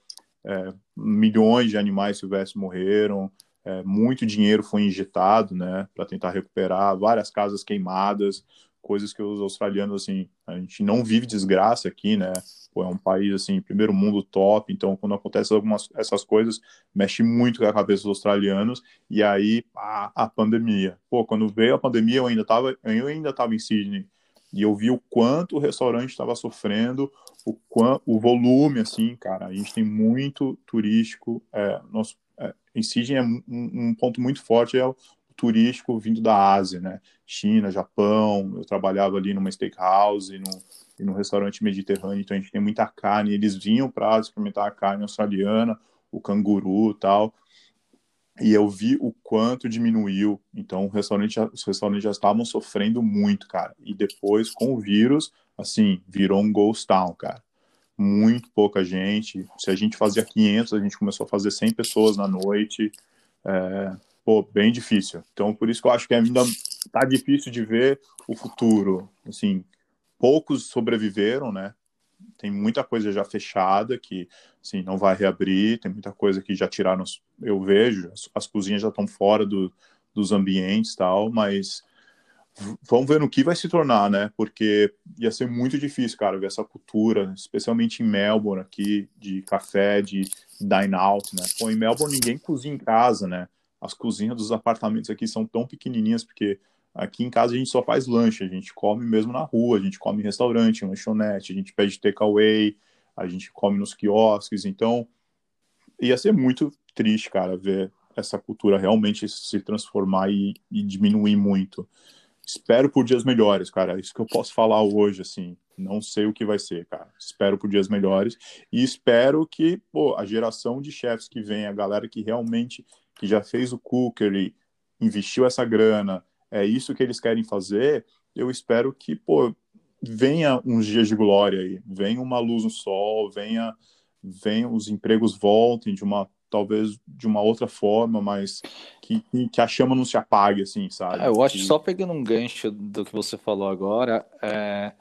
É, milhões de animais silvestres morreram é, muito dinheiro foi injetado, né, para tentar recuperar, várias casas queimadas, coisas que os australianos, assim, a gente não vive desgraça aqui, né, Pô, é um país, assim, primeiro mundo top, então quando acontecem algumas essas coisas, mexe muito com a cabeça dos australianos, e aí, a, a pandemia. Pô, quando veio a pandemia, eu ainda tava, eu ainda tava em Sydney, e eu vi o quanto o restaurante estava sofrendo, o, quanto, o volume, assim, cara, a gente tem muito turístico, é, nosso em Sydney é um, ponto muito forte é turístico vindo da Ásia, né? China, Japão. Eu trabalhava ali numa steakhouse no, e no restaurante mediterrâneo, então a gente tem muita carne. Eles vinham para experimentar a carne australiana, o canguru, tal. E eu vi o quanto diminuiu. Então, o restaurante, os restaurantes já estavam sofrendo muito, cara. E depois, com o vírus, assim, virou um ghost town, cara muito pouca gente. Se a gente fazia 500, a gente começou a fazer 100 pessoas na noite. É, pô, bem difícil. Então, por isso que eu acho que ainda tá difícil de ver o futuro. Assim, poucos sobreviveram, né? Tem muita coisa já fechada que, assim, não vai reabrir. Tem muita coisa que já tiraram. Eu vejo, as, as cozinhas já estão fora do, dos ambientes tal, mas vamos ver no que vai se tornar, né? Porque ia ser muito difícil, cara, ver essa cultura, especialmente em Melbourne aqui, de café, de dine out, né? Pô, em Melbourne ninguém cozinha em casa, né? As cozinhas dos apartamentos aqui são tão pequenininhas, porque aqui em casa a gente só faz lanche, a gente come mesmo na rua, a gente come em restaurante, em lanchonete, a gente pede takeaway, a gente come nos quiosques, então ia ser muito triste, cara, ver essa cultura realmente se transformar e, e diminuir muito. Espero por dias melhores, cara. Isso que eu posso falar hoje, assim. Não sei o que vai ser, cara. Espero por dias melhores e espero que, pô, a geração de chefs que vem, a galera que realmente que já fez o cookery, investiu essa grana, é isso que eles querem fazer. Eu espero que, pô, venha uns dias de glória aí, venha uma luz no sol, venha, venha os empregos voltem de uma talvez de uma outra forma, mas que, que a chama não se apague, assim, sabe? É, eu acho, só pegando um gancho do que você falou agora, é,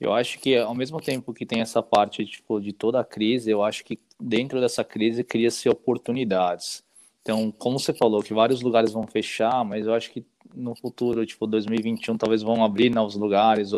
eu acho que ao mesmo tempo que tem essa parte tipo, de toda a crise, eu acho que dentro dessa crise cria-se oportunidades. Então, como você falou, que vários lugares vão fechar, mas eu acho que no futuro, tipo 2021, talvez vão abrir novos lugares,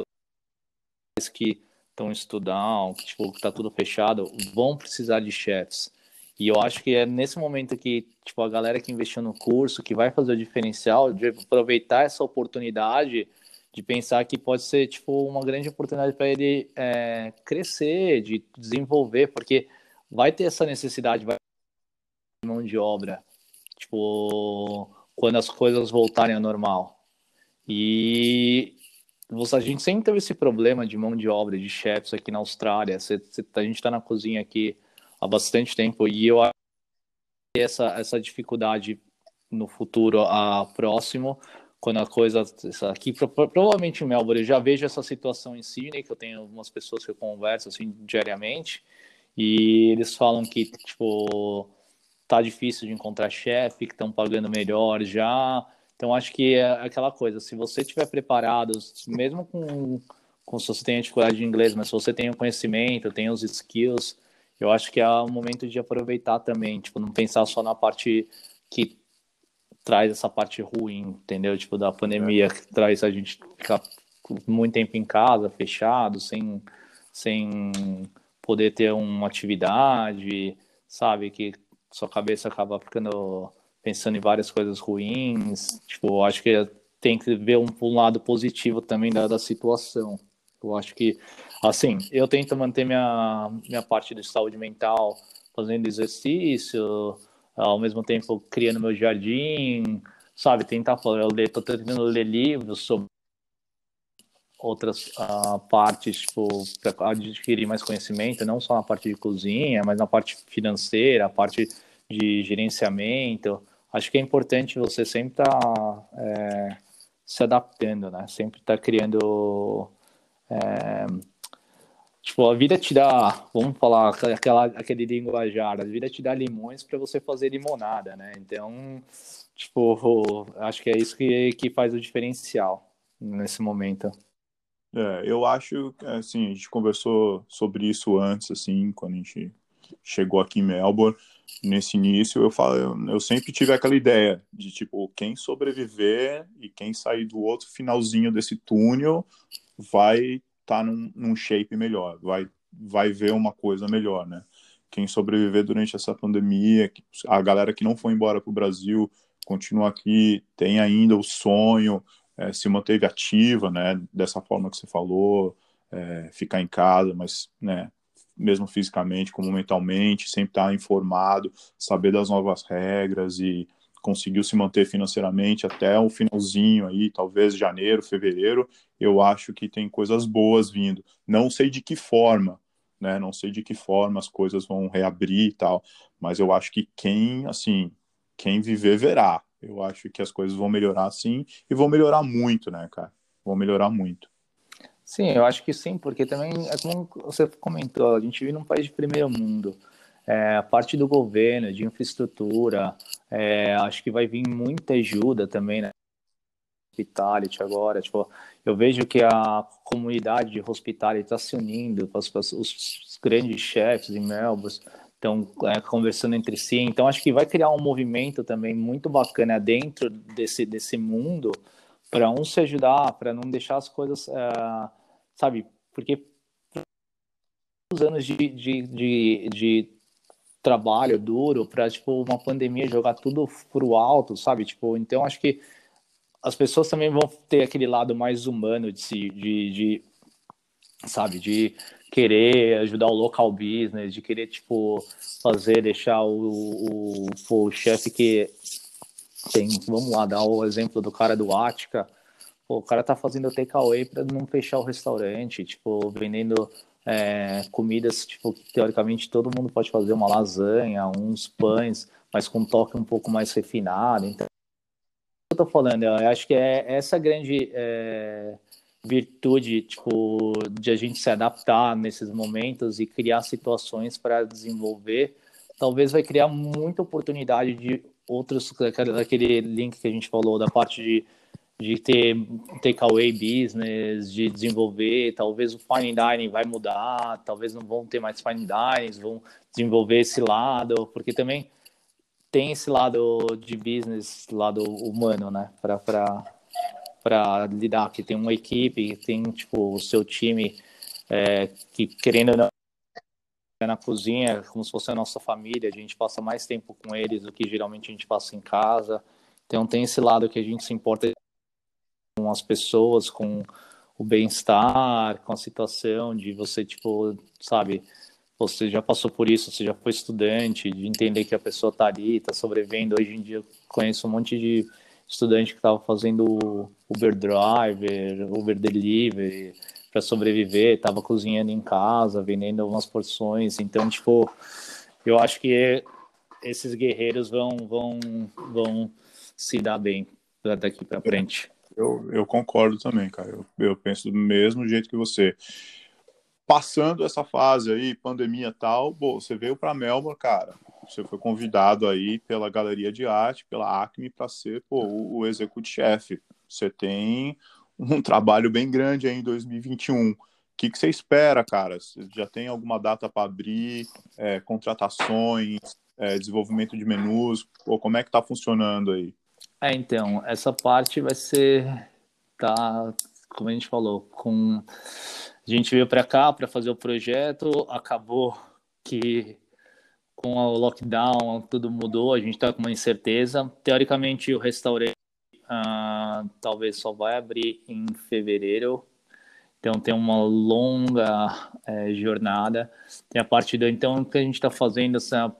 que estão estudando, que tipo, tá tudo fechado, vão precisar de chefs. E eu acho que é nesse momento que tipo a galera que investiu no curso, que vai fazer o diferencial, de aproveitar essa oportunidade de pensar que pode ser tipo uma grande oportunidade para ele é, crescer, de desenvolver, porque vai ter essa necessidade vai ter mão de obra, tipo quando as coisas voltarem ao normal. E a gente sempre teve esse problema de mão de obra, de chefs aqui na Austrália. a gente está na cozinha aqui há bastante tempo e eu acho que essa, essa dificuldade no futuro a próximo, quando a coisa aqui provavelmente em Melbourne eu já vejo essa situação em Sydney que eu tenho algumas pessoas que eu converso assim diariamente e eles falam que tipo tá difícil de encontrar chefe que estão pagando melhor já então, acho que é aquela coisa, se você estiver preparado, mesmo com, com se você tem dificuldade de inglês, mas se você tem o conhecimento, tem os skills, eu acho que é o momento de aproveitar também, tipo, não pensar só na parte que traz essa parte ruim, entendeu? Tipo, da pandemia, que traz a gente ficar muito tempo em casa, fechado, sem, sem poder ter uma atividade, sabe? Que sua cabeça acaba ficando pensando em várias coisas ruins. Tipo, acho que tem que ver um, um lado positivo também da, da situação. Eu acho que, assim, eu tento manter minha, minha parte de saúde mental fazendo exercício, ao mesmo tempo criando meu jardim, sabe? Tentar eu tô tentando ler livros sobre outras uh, partes, tipo, para adquirir mais conhecimento, não só na parte de cozinha, mas na parte financeira, a parte de gerenciamento acho que é importante você sempre estar tá, é, se adaptando, né? Sempre estar tá criando. É, tipo, a vida te dá, vamos falar aquela, aquele linguajar, a vida te dá limões para você fazer limonada, né? Então, tipo, acho que é isso que, que faz o diferencial nesse momento. É, eu acho, assim, a gente conversou sobre isso antes, assim, quando a gente chegou aqui em Melbourne nesse início, eu falo, eu, sempre tive aquela ideia de tipo, quem sobreviver e quem sair do outro finalzinho desse túnel vai estar tá num, num shape melhor, vai vai ver uma coisa melhor, né? Quem sobreviver durante essa pandemia, a galera que não foi embora para o Brasil continua aqui, tem ainda o sonho, é, se manteve ativa, né? Dessa forma que você falou, é, ficar em casa, mas, né? mesmo fisicamente como mentalmente, sempre estar informado, saber das novas regras e conseguiu se manter financeiramente até o finalzinho aí, talvez janeiro, fevereiro, eu acho que tem coisas boas vindo. Não sei de que forma, né? Não sei de que forma as coisas vão reabrir e tal, mas eu acho que quem, assim, quem viver verá. Eu acho que as coisas vão melhorar sim e vão melhorar muito, né, cara? Vão melhorar muito. Sim, eu acho que sim, porque também, é como você comentou, a gente vive num país de primeiro mundo. É, a parte do governo, de infraestrutura, é, acho que vai vir muita ajuda também, né? Hospitality agora, tipo, eu vejo que a comunidade de hospitality está se unindo, os, os, grandes chefes em Melbourne estão é, conversando entre si, então acho que vai criar um movimento também muito bacana dentro desse, desse mundo para um se ajudar, para não deixar as coisas é, sabe? Porque os anos de, de, de, de trabalho duro para tipo uma pandemia jogar tudo pro alto, sabe? Tipo, então acho que as pessoas também vão ter aquele lado mais humano de, de, de sabe, de querer ajudar o local business, de querer, tipo, fazer, deixar o, o, o chefe que tem, vamos lá, dar o exemplo do cara do Ática, o cara tá fazendo takeaway para não fechar o restaurante, tipo, vendendo é, comidas, tipo, que teoricamente todo mundo pode fazer uma lasanha, uns pães, mas com um toque um pouco mais refinado. Então, eu tô falando, eu acho que é essa grande é, virtude, tipo, de a gente se adaptar nesses momentos e criar situações para desenvolver, talvez vai criar muita oportunidade de outros, aquele link que a gente falou da parte de de ter takeaway business, de desenvolver, talvez o fine dining vai mudar, talvez não vão ter mais fine dining, vão desenvolver esse lado, porque também tem esse lado de business, lado humano, né, para lidar, que tem uma equipe, que tem, tipo, o seu time é, que, querendo ou não, na cozinha, como se fosse a nossa família, a gente passa mais tempo com eles do que geralmente a gente passa em casa, então tem esse lado que a gente se importa com as pessoas, com o bem-estar, com a situação de você, tipo, sabe, você já passou por isso, você já foi estudante, de entender que a pessoa tá ali, tá sobrevivendo. Hoje em dia eu conheço um monte de estudante que estava fazendo Uber Driver, Uber Delivery para sobreviver, estava cozinhando em casa, vendendo algumas porções. Então, tipo, eu acho que esses guerreiros vão vão vão se dar bem daqui para frente. Eu, eu concordo também, cara. Eu, eu penso do mesmo jeito que você. Passando essa fase aí, pandemia tal, bom, você veio para Melbourne, cara. Você foi convidado aí pela Galeria de Arte, pela Acme, para ser pô, o, executivo-chefe. Você tem um <laughs> trabalho bem grande aí em 2021. O que, que você espera, cara? Você já tem alguma data para abrir, é, contratações, é, desenvolvimento de menus? Ou como é que está funcionando aí? É, então, essa parte vai ser, tá, como a gente falou, com a gente veio para cá para fazer o projeto, acabou que com o lockdown tudo mudou, a gente está com uma incerteza. Teoricamente, o restaurante uh, talvez só vai abrir em fevereiro, então tem uma longa é, jornada. Tem a parte do então que a gente está fazendo, está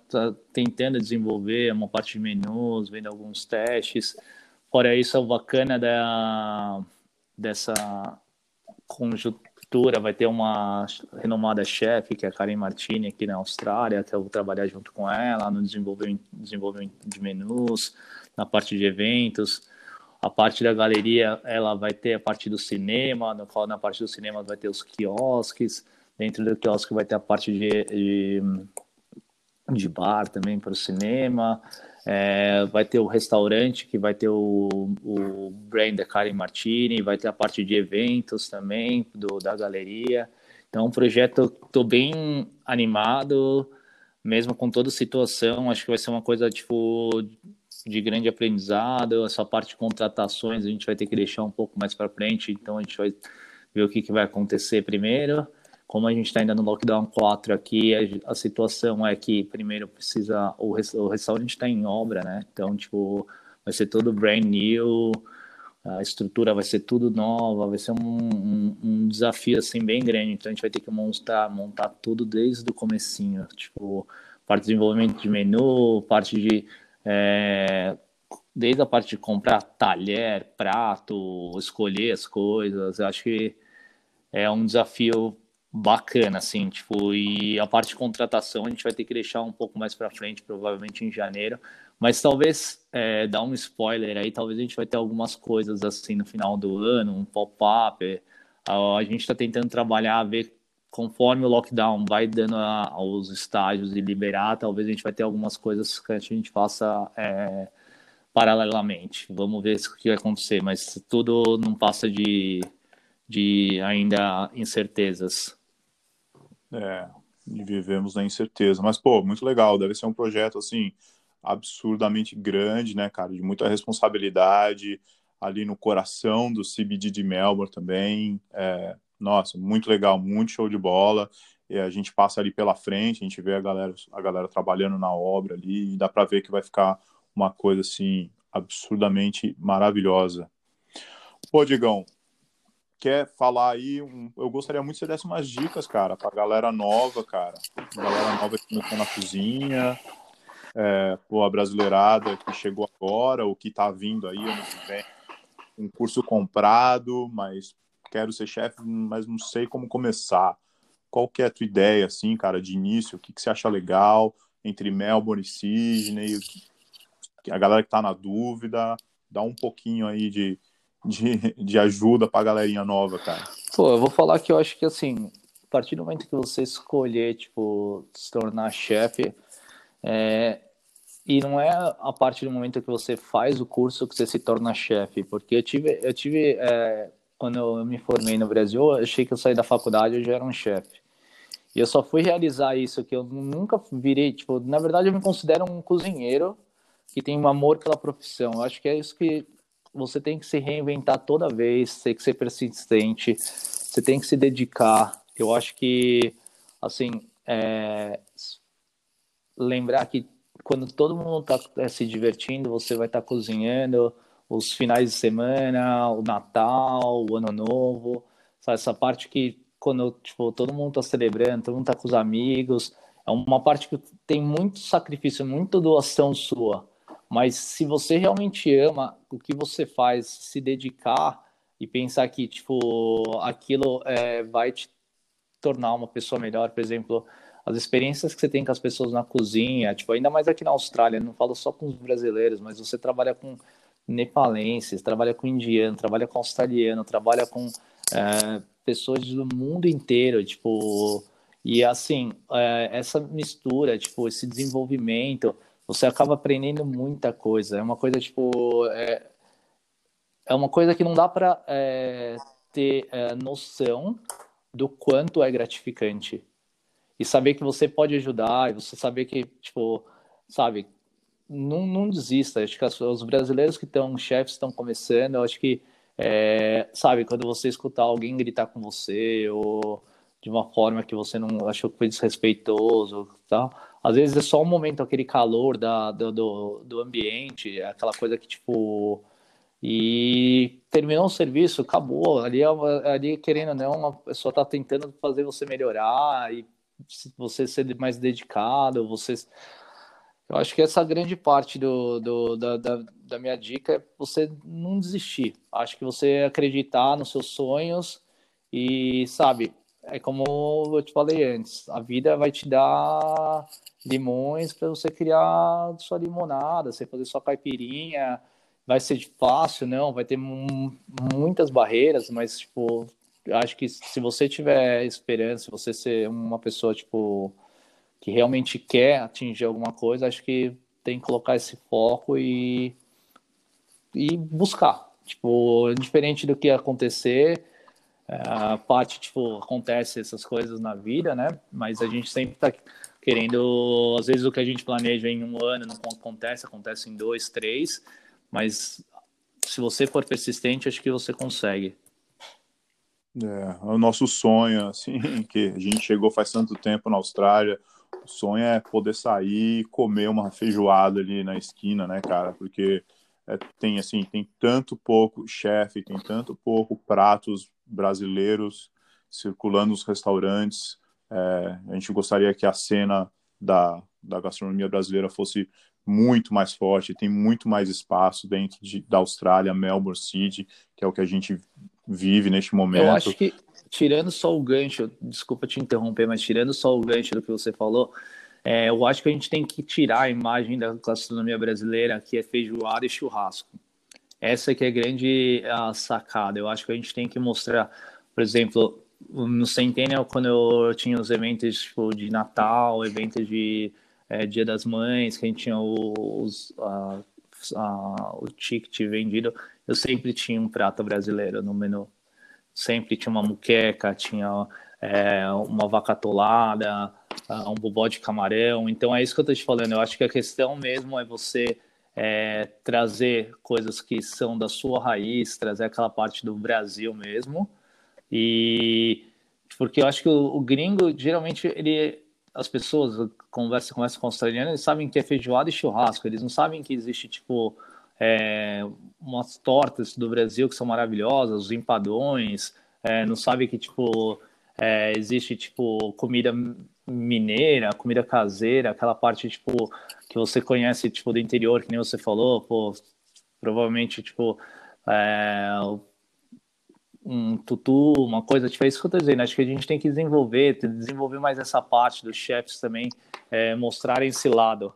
tentando desenvolver uma parte de menus, vendo alguns testes. Fora isso, o bacana da, dessa conjuntura vai ter uma renomada chefe, que é a Karen Martini, aqui na Austrália, que eu vou trabalhar junto com ela no desenvolvimento, desenvolvimento de menus, na parte de eventos. A parte da galeria, ela vai ter a parte do cinema, no qual na parte do cinema vai ter os quiosques, dentro do quiosque vai ter a parte de, de, de bar também para o cinema, é, vai ter o restaurante, que vai ter o, o brand da Karen Martini, vai ter a parte de eventos também do, da galeria. Então, um projeto, estou bem animado, mesmo com toda a situação, acho que vai ser uma coisa, tipo, de grande aprendizado. Essa parte de contratações a gente vai ter que deixar um pouco mais para frente, então a gente vai ver o que, que vai acontecer primeiro. Como a gente está ainda no lockdown 4 aqui, a, a, situação é que primeiro precisa. O, o restaurante está em obra, né? Então, tipo, vai ser tudo brand new, a estrutura vai ser tudo nova, vai ser um, um, um, desafio assim bem grande. Então a gente vai ter que montar, montar tudo desde o comecinho, tipo parte de desenvolvimento de menu, parte de é, desde a parte de comprar talher, prato, escolher as coisas, eu acho que é um desafio bacana, assim, tipo, e a parte de contratação a gente vai ter que deixar um pouco mais para frente, provavelmente em janeiro, mas talvez é, dar um spoiler aí, talvez a gente vai ter algumas coisas assim no final do ano, um pop-up, a gente está tentando trabalhar, ver conforme o lockdown vai dando a, aos estágios e liberar, talvez a gente vai ter algumas coisas que a gente faça é, paralelamente. Vamos ver o que vai acontecer, mas tudo não passa de, de ainda incertezas. É, vivemos na incerteza. Mas, pô, muito legal. Deve ser um projeto, assim, absurdamente grande, né, cara? De muita responsabilidade ali no coração do CBD de Melbourne também. É, nossa, muito legal, muito show de bola. E a gente passa ali pela frente, a gente vê a galera, a galera trabalhando na obra ali, e dá para ver que vai ficar uma coisa assim absurdamente maravilhosa. Pô, Digão, quer falar aí, um, eu gostaria muito que você desse umas dicas, cara, pra galera nova, cara. Galera nova que começou na cozinha, é, pô, a brasileirada que chegou agora, o que tá vindo aí. Um curso comprado, mas quero ser chefe, mas não sei como começar. Qual que é a tua ideia, assim, cara, de início? O que, que você acha legal entre Melbourne e Sydney? A galera que tá na dúvida, dá um pouquinho aí de, de, de ajuda pra galerinha nova, cara. Pô, eu vou falar que eu acho que, assim, a partir do momento que você escolher, tipo, se tornar chefe, é, e não é a partir do momento que você faz o curso que você se torna chefe, porque eu tive, eu tive é, quando eu me formei no Brasil, eu achei que eu saí da faculdade eu já era um chefe. E eu só fui realizar isso que eu nunca virei, tipo, na verdade eu me considero um cozinheiro que tem um amor pela profissão. Eu acho que é isso que você tem que se reinventar toda vez, tem que ser persistente, você tem que se dedicar. Eu acho que, assim, é... lembrar que quando todo mundo está é, se divertindo, você vai estar tá cozinhando os finais de semana, o Natal, o Ano Novo, sabe? essa parte que quando tipo, todo mundo está celebrando, todo mundo está com os amigos, é uma parte que tem muito sacrifício, muita doação sua. Mas se você realmente ama o que você faz, se dedicar e pensar que tipo aquilo é, vai te tornar uma pessoa melhor, por exemplo, as experiências que você tem com as pessoas na cozinha, tipo ainda mais aqui na Austrália, não falo só com os brasileiros, mas você trabalha com nepalenses, trabalha com indiano, trabalha com australiano, trabalha com é, pessoas do mundo inteiro, tipo e assim é, essa mistura, tipo esse desenvolvimento você acaba aprendendo muita coisa. É uma coisa, tipo, é, é uma coisa que não dá para é, ter é, noção do quanto é gratificante. E saber que você pode ajudar, e você saber que, tipo, sabe, não, não desista. Acho que os brasileiros que estão, chefes estão começando, eu acho que, é, sabe, quando você escutar alguém gritar com você, ou de uma forma que você não achou que foi desrespeitoso, tal às vezes é só um momento, aquele calor da, do, do, do ambiente, aquela coisa que, tipo. E terminou o serviço, acabou. Ali, é ali querendo ou não, a pessoa está tentando fazer você melhorar e você ser mais dedicado, você. Eu acho que essa grande parte do, do da, da, da, minha dica é você não desistir. Acho que você acreditar nos seus sonhos e, sabe, é como eu te falei antes, a vida vai te dar limões para você criar sua limonada, você fazer sua caipirinha. Vai ser fácil, não, vai ter muitas barreiras, mas tipo, acho que se você tiver esperança, se você ser uma pessoa tipo que realmente quer atingir alguma coisa, acho que tem que colocar esse foco e e buscar. Tipo, diferente do que acontecer, a parte tipo acontece essas coisas na vida, né? Mas a gente sempre tá querendo, às vezes o que a gente planeja em um ano não acontece, acontece em dois, três, mas se você for persistente, acho que você consegue. É, o nosso sonho, assim, <laughs> que a gente chegou faz tanto tempo na Austrália, o sonho é poder sair e comer uma feijoada ali na esquina, né, cara? Porque é, tem, assim, tem tanto pouco chefe, tem tanto pouco pratos brasileiros circulando nos restaurantes, é, a gente gostaria que a cena da, da gastronomia brasileira fosse muito mais forte, tem muito mais espaço dentro de, da Austrália, Melbourne City, que é o que a gente vive neste momento. Eu acho que, tirando só o gancho, desculpa te interromper, mas tirando só o gancho do que você falou, é, eu acho que a gente tem que tirar a imagem da gastronomia brasileira, que é feijoada e churrasco. Essa que é a grande a sacada. Eu acho que a gente tem que mostrar, por exemplo, no Centennial, quando eu tinha os eventos tipo, de Natal, eventos de é, Dia das Mães, que a gente tinha os, a, a, o ticket vendido, eu sempre tinha um prato brasileiro no menu. Sempre tinha uma muqueca, tinha é, uma vaca atolada, um bobó de camarão. Então é isso que eu estou te falando. Eu acho que a questão mesmo é você é, trazer coisas que são da sua raiz, trazer aquela parte do Brasil mesmo e porque eu acho que o, o gringo, geralmente, ele as pessoas conversam conversa com o australiano, eles sabem que é feijoada e churrasco, eles não sabem que existe tipo é, umas tortas do Brasil que são maravilhosas, os empadões, é, não sabe que, tipo, é, existe, tipo, comida mineira, comida caseira, aquela parte, tipo, que você conhece, tipo, do interior, que nem você falou, pô, provavelmente, tipo, é, um tutu, uma coisa, tipo, é isso que eu tô dizendo, acho que a gente tem que desenvolver, desenvolver mais essa parte dos chefs também, é, mostrarem esse lado.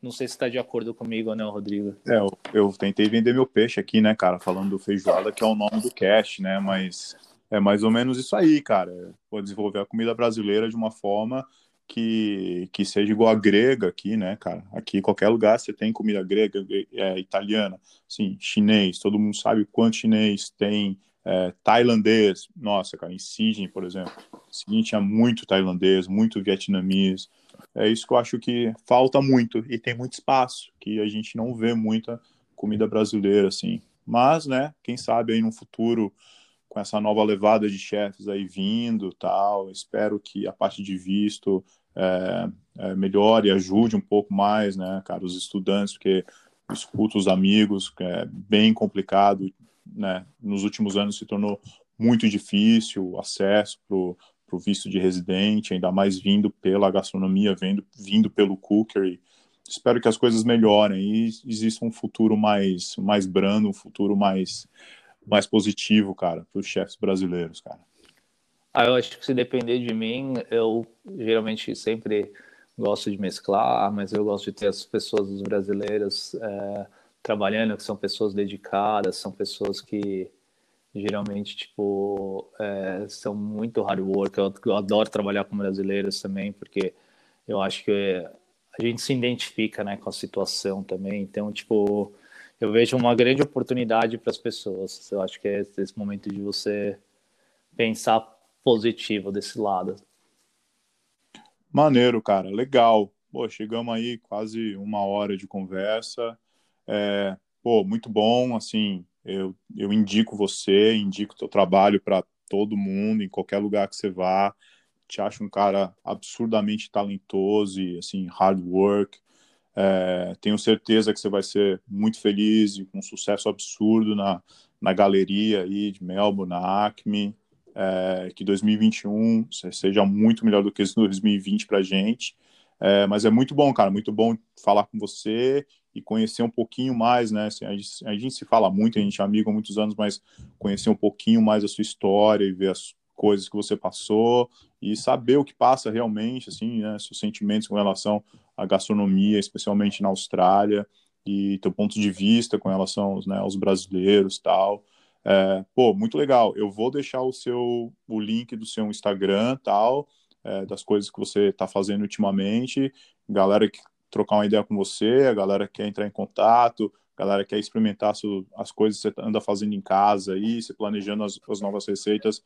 Não sei se está de acordo comigo ou não, Rodrigo. É, eu, eu, tentei vender meu peixe aqui, né, cara, falando do feijoada, que é o nome do cast, né, mas é mais ou menos isso aí, cara. Vou desenvolver a comida brasileira de uma forma que, que seja igual a grega aqui, né, cara? Aqui, em qualquer lugar, você tem comida grega, é, italiana, sim, chinês, todo mundo sabe quanto chinês tem, é, tailandês, nossa, cara, em por exemplo, seguinte, tinha muito tailandês, muito vietnamês, é isso que eu acho que falta muito, e tem muito espaço, que a gente não vê muita comida brasileira, assim, mas, né, quem sabe aí no futuro, com essa nova levada de chefes aí vindo, tal, espero que a parte de visto é, é, melhore, ajude um pouco mais, né, cara, os estudantes, porque escuto os amigos, é bem complicado né, nos últimos anos se tornou muito difícil o acesso para o visto de residente, ainda mais vindo pela gastronomia, vindo, vindo pelo cookery. Espero que as coisas melhorem e exista um futuro mais, mais brando, um futuro mais, mais positivo, cara, para os chefes brasileiros, cara. Ah, eu acho que se depender de mim, eu geralmente sempre gosto de mesclar, mas eu gosto de ter as pessoas brasileiras é, trabalhando, que são pessoas dedicadas, são pessoas que geralmente, tipo, é, são muito hard work. Eu, eu, adoro trabalhar com brasileiros também, porque eu acho que a gente se identifica, né, com a situação também. Então, tipo, eu vejo uma grande oportunidade para as pessoas. Eu acho que é esse momento de você pensar positivo desse lado. Maneiro, cara, legal. Pô, chegamos aí quase uma hora de conversa. É, pô, muito bom, assim, eu, eu indico você, indico teu trabalho para todo mundo, em qualquer lugar que você vá. Te acho um cara absurdamente talentoso e, assim, hard work. É, tenho certeza que você vai ser muito feliz e com um sucesso absurdo na, na galeria aí de Melbourne, na Acme. É, que 2021 seja muito melhor do que 2020 para gente. É, mas é muito bom, cara, muito bom falar com você e conhecer um pouquinho mais, né? Assim, a, gente, a, gente, se fala muito, a gente é amigo há muitos anos, mas conhecer um pouquinho mais a sua história e ver as coisas que você passou e saber o que passa realmente, assim, né? Seus sentimentos com relação à gastronomia, especialmente na Austrália, e teu ponto de vista com relação né, aos brasileiros tal. É, pô, muito legal. Eu vou deixar o seu o link do seu Instagram tal, é, das coisas que você está fazendo ultimamente. Galera que trocar uma ideia com você, a galera quer entrar em contato, a galera quer experimentar as coisas que você anda fazendo em casa aí, se planejando as, as novas receitas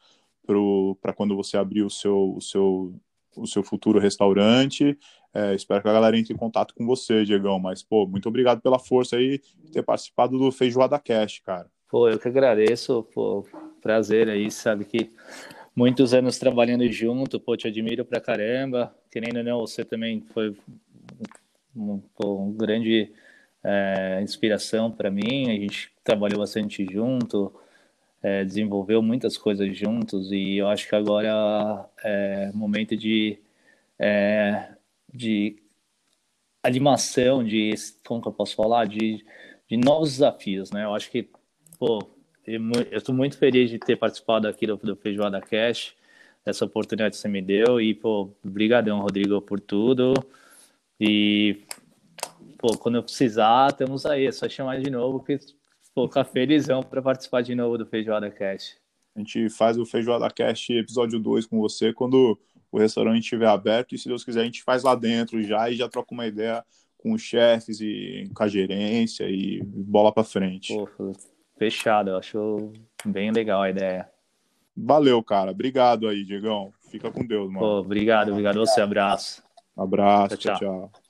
para quando você abrir o seu, o seu, o seu futuro restaurante. É, espero que a galera entre em contato com você, Diegão. Mas, pô, muito obrigado pela força aí de ter participado do Feijoada Cash, cara. Pô, eu que agradeço, pô, prazer aí, sabe que muitos anos trabalhando junto, pô, te admiro pra caramba. Querendo ou não, você também foi um, um grande é, inspiração para mim. A gente trabalhou bastante junto, é, desenvolveu muitas coisas juntos e eu acho que agora é momento de, é, de animação, de como que eu posso falar, de, de novos desafios, né? Eu acho que, pô, eu estou muito feliz de ter participado aqui do, do Feijoada Cash, essa oportunidade que você me deu e, pô, brigadão, Rodrigo, por tudo. E, pô, quando eu precisar, estamos aí. É só chamar de novo que, pô, ficar felizão para participar de novo do Feijoada Cast. A gente faz o Feijoada Cast episódio 2 com você quando o restaurante estiver aberto e, se Deus quiser, a gente faz lá dentro já e já troca uma ideia com os chefes e com a gerência e bola para frente. Pô, fechado, eu acho bem legal a ideia. Valeu, cara. Obrigado aí, Diegão. Fica com Deus, mano. Pô, obrigado, obrigado você. Abraço. Abraço, tchau. tchau. tchau.